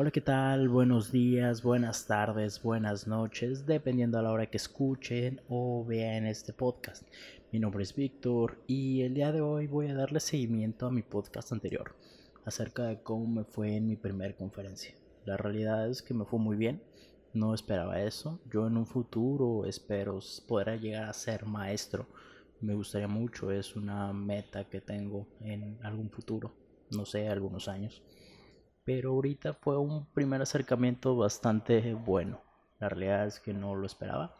Hola, ¿qué tal? Buenos días, buenas tardes, buenas noches, dependiendo a la hora que escuchen o vean este podcast. Mi nombre es Víctor y el día de hoy voy a darle seguimiento a mi podcast anterior acerca de cómo me fue en mi primera conferencia. La realidad es que me fue muy bien, no esperaba eso. Yo en un futuro espero poder llegar a ser maestro. Me gustaría mucho, es una meta que tengo en algún futuro, no sé, algunos años. Pero ahorita fue un primer acercamiento bastante bueno. La realidad es que no lo esperaba.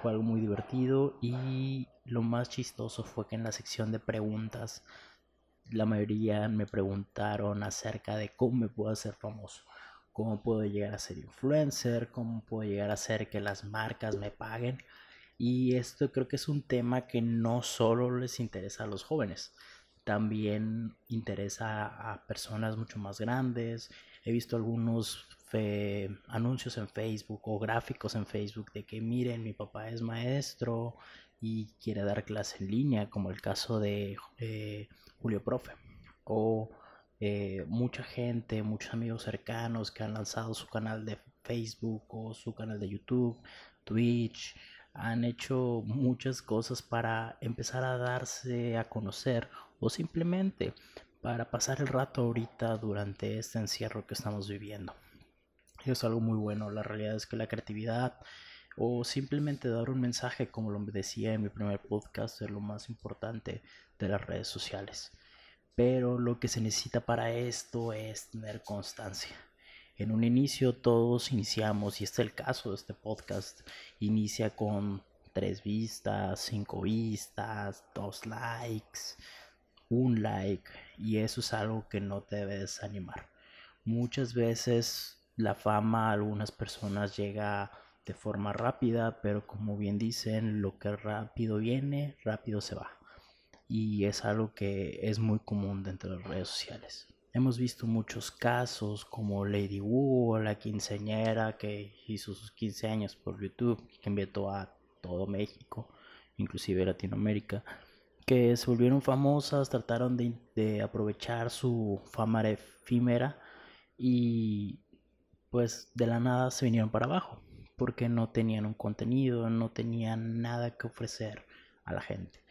Fue algo muy divertido y lo más chistoso fue que en la sección de preguntas la mayoría me preguntaron acerca de cómo me puedo hacer famoso cómo puedo llegar a ser influencer, cómo puedo llegar a hacer que las marcas me paguen. Y esto creo que es un tema que no solo les interesa a los jóvenes, también interesa a personas mucho más grandes. He visto algunos anuncios en Facebook o gráficos en Facebook de que miren, mi papá es maestro y quiere dar clase en línea, como el caso de eh, Julio Profe. O eh, mucha gente, muchos amigos cercanos que han lanzado su canal de Facebook o su canal de YouTube, Twitch, han hecho muchas cosas para empezar a darse a conocer o simplemente para pasar el rato ahorita durante este encierro que estamos viviendo. Es algo muy bueno, la realidad es que la creatividad o simplemente dar un mensaje como lo decía en mi primer podcast es lo más importante de las redes sociales pero lo que se necesita para esto es tener constancia. En un inicio todos iniciamos, y este es el caso de este podcast, inicia con tres vistas, cinco vistas, dos likes, un like, y eso es algo que no te debe desanimar. Muchas veces la fama a algunas personas llega de forma rápida, pero como bien dicen, lo que rápido viene, rápido se va y es algo que es muy común dentro de las redes sociales. Hemos visto muchos casos como Lady Wu, la quinceañera que hizo sus 15 años por YouTube, que invitó a todo México, inclusive Latinoamérica, que se volvieron famosas, trataron de, de aprovechar su fama efímera y pues de la nada se vinieron para abajo, porque no tenían un contenido, no tenían nada que ofrecer a la gente.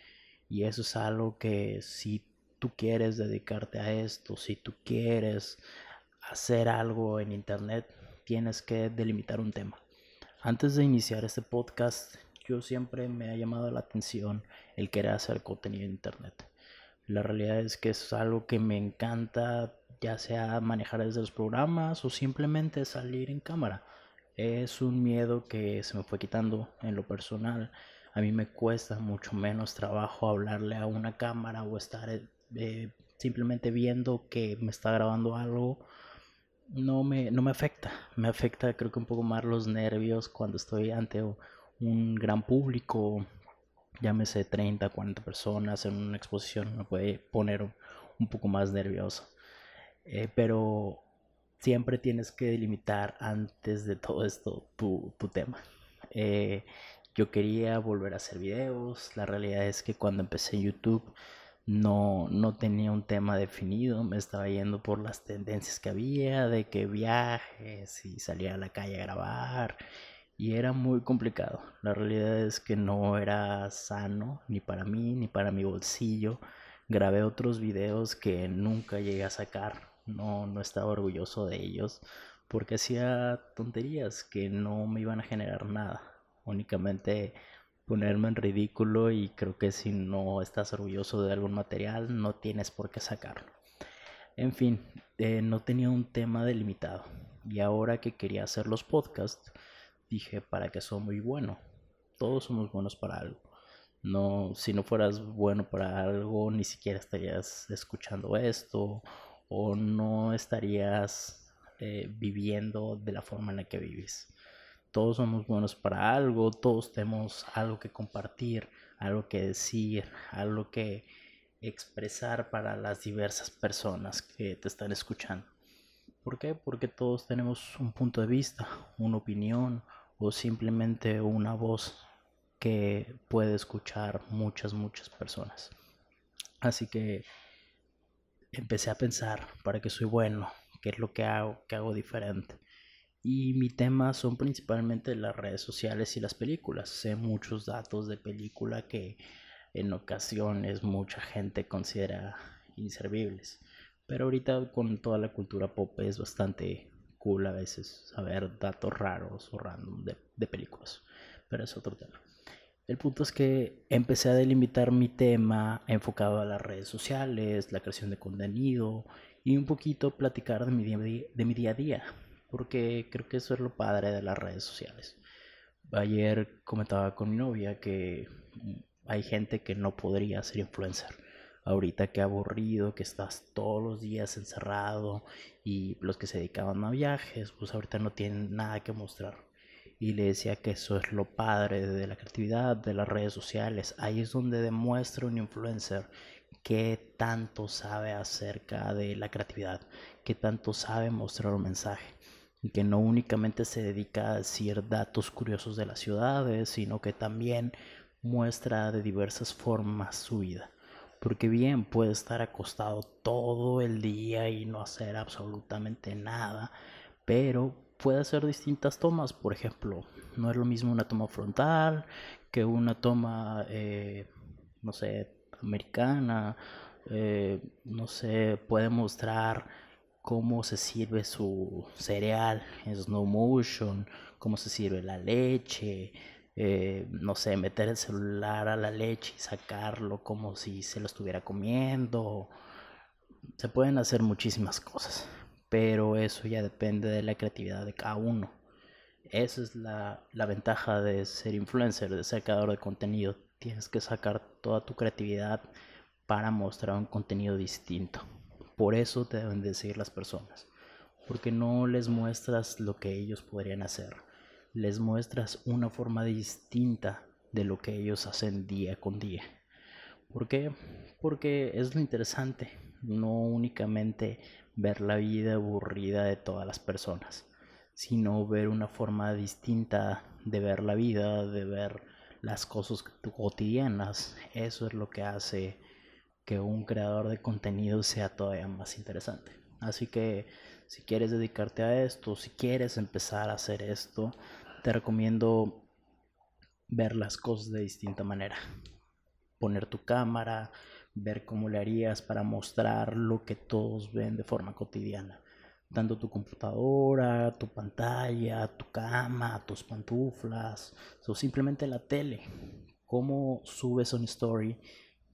Y eso es algo que si tú quieres dedicarte a esto, si tú quieres hacer algo en internet, tienes que delimitar un tema. Antes de iniciar este podcast, yo siempre me ha llamado la atención el querer hacer contenido en internet. La realidad es que es algo que me encanta, ya sea manejar desde los programas o simplemente salir en cámara. Es un miedo que se me fue quitando en lo personal a mí me cuesta mucho menos trabajo hablarle a una cámara o estar eh, simplemente viendo que me está grabando algo. No me, no me afecta, me afecta creo que un poco más los nervios cuando estoy ante un gran público, llámese 30, 40 personas en una exposición, me puede poner un poco más nervioso. Eh, pero siempre tienes que delimitar antes de todo esto tu, tu tema. Eh, yo quería volver a hacer videos. La realidad es que cuando empecé YouTube no, no tenía un tema definido. Me estaba yendo por las tendencias que había, de que viajes y salía a la calle a grabar. Y era muy complicado. La realidad es que no era sano ni para mí ni para mi bolsillo. Grabé otros videos que nunca llegué a sacar. No, no estaba orgulloso de ellos porque hacía tonterías que no me iban a generar nada únicamente ponerme en ridículo y creo que si no estás orgulloso de algún material no tienes por qué sacarlo. En fin, eh, no tenía un tema delimitado y ahora que quería hacer los podcasts dije para que soy muy bueno. Todos somos buenos para algo. No, si no fueras bueno para algo, ni siquiera estarías escuchando esto o no estarías eh, viviendo de la forma en la que vives todos somos buenos para algo, todos tenemos algo que compartir, algo que decir, algo que expresar para las diversas personas que te están escuchando. ¿Por qué? Porque todos tenemos un punto de vista, una opinión o simplemente una voz que puede escuchar muchas, muchas personas. Así que empecé a pensar, para que soy bueno, qué es lo que hago, qué hago diferente. Y mi tema son principalmente las redes sociales y las películas. Sé muchos datos de película que en ocasiones mucha gente considera inservibles. Pero ahorita con toda la cultura pop es bastante cool a veces saber datos raros o random de, películas. Pero es otro tema. El punto es que empecé a delimitar mi tema enfocado a las redes sociales, la creación de contenido y un poquito platicar de mi día, de mi día a día, porque creo que eso es lo padre de las redes sociales. Ayer comentaba con mi novia que hay gente que no podría ser influencer. Ahorita que aburrido, que estás todos los días encerrado y los que se dedicaban a viajes, pues ahorita no tienen nada que mostrar y le decía que eso es lo padre de la creatividad, de las redes sociales. Ahí es donde demuestra un influencer qué tanto sabe acerca de la creatividad, qué tanto sabe mostrar un mensaje. Y que no únicamente se dedica a decir datos curiosos de las ciudades, sino que también muestra de diversas formas su vida. Porque bien puede estar acostado todo el día y no hacer absolutamente nada, pero puede hacer distintas tomas. Por ejemplo, no es lo mismo una toma frontal que una toma, eh, no sé, americana. Eh, no sé, puede mostrar cómo se sirve su cereal en slow motion, cómo se sirve la leche. Eh, no sé, meter el celular a la leche y sacarlo como si se lo estuviera comiendo. Se pueden hacer muchísimas cosas pero eso ya depende de la creatividad de cada uno. Esa es la, ventaja de ser influencer, de ser creador de contenido. Tienes que sacar toda tu creatividad para mostrar un contenido distinto. Por eso te deben de seguir las personas. Porque no les muestras lo que ellos podrían hacer. Les muestras una forma distinta de lo que ellos hacen día con día. ¿Por qué? Porque es lo interesante. No únicamente ver la vida aburrida de todas las personas, sino ver una forma distinta de ver la vida, de ver las cosas cotidianas. Eso es lo que hace que un creador de contenido sea todavía más interesante. Así que si quieres dedicarte a esto, si quieres empezar a hacer esto, te recomiendo ver las cosas de distinta manera. Poner tu cámara, ver cómo le harías para mostrar lo que todos ven de forma cotidiana. Dando tu computadora, tu pantalla, tu cama, tus pantuflas, o simplemente la tele. Cómo subes un story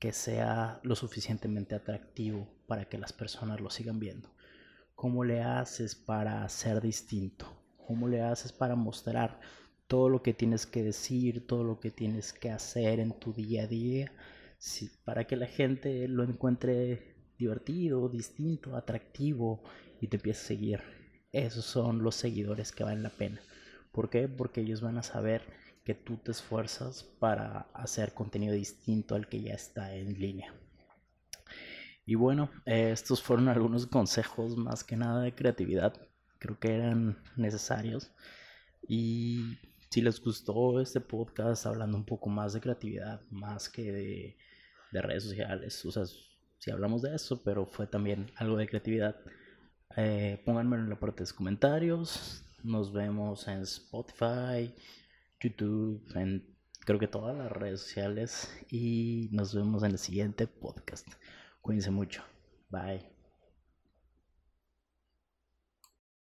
que sea lo suficientemente atractivo para que las personas lo sigan viendo. Cómo le haces para ser distinto. Cómo le haces para mostrar todo lo que tienes que decir, todo lo que tienes que hacer en tu día a día para que la gente lo encuentre divertido, distinto, atractivo y te empiece a seguir. Esos son los seguidores que valen la pena. ¿Por qué? Porque ellos van a saber que tú te esfuerzas para hacer contenido distinto al que ya está en línea. Y bueno, estos fueron algunos consejos más que nada de creatividad. Creo que eran necesarios. Y si les gustó este podcast hablando un poco más de creatividad, más que de de redes sociales. O sea, si hablamos de eso, pero fue también algo de creatividad. Eh, pónganmelo en la parte de los comentarios. Nos vemos en Spotify, YouTube, en creo que todas las redes sociales. Y nos vemos en el siguiente podcast. Cuídense mucho. Bye.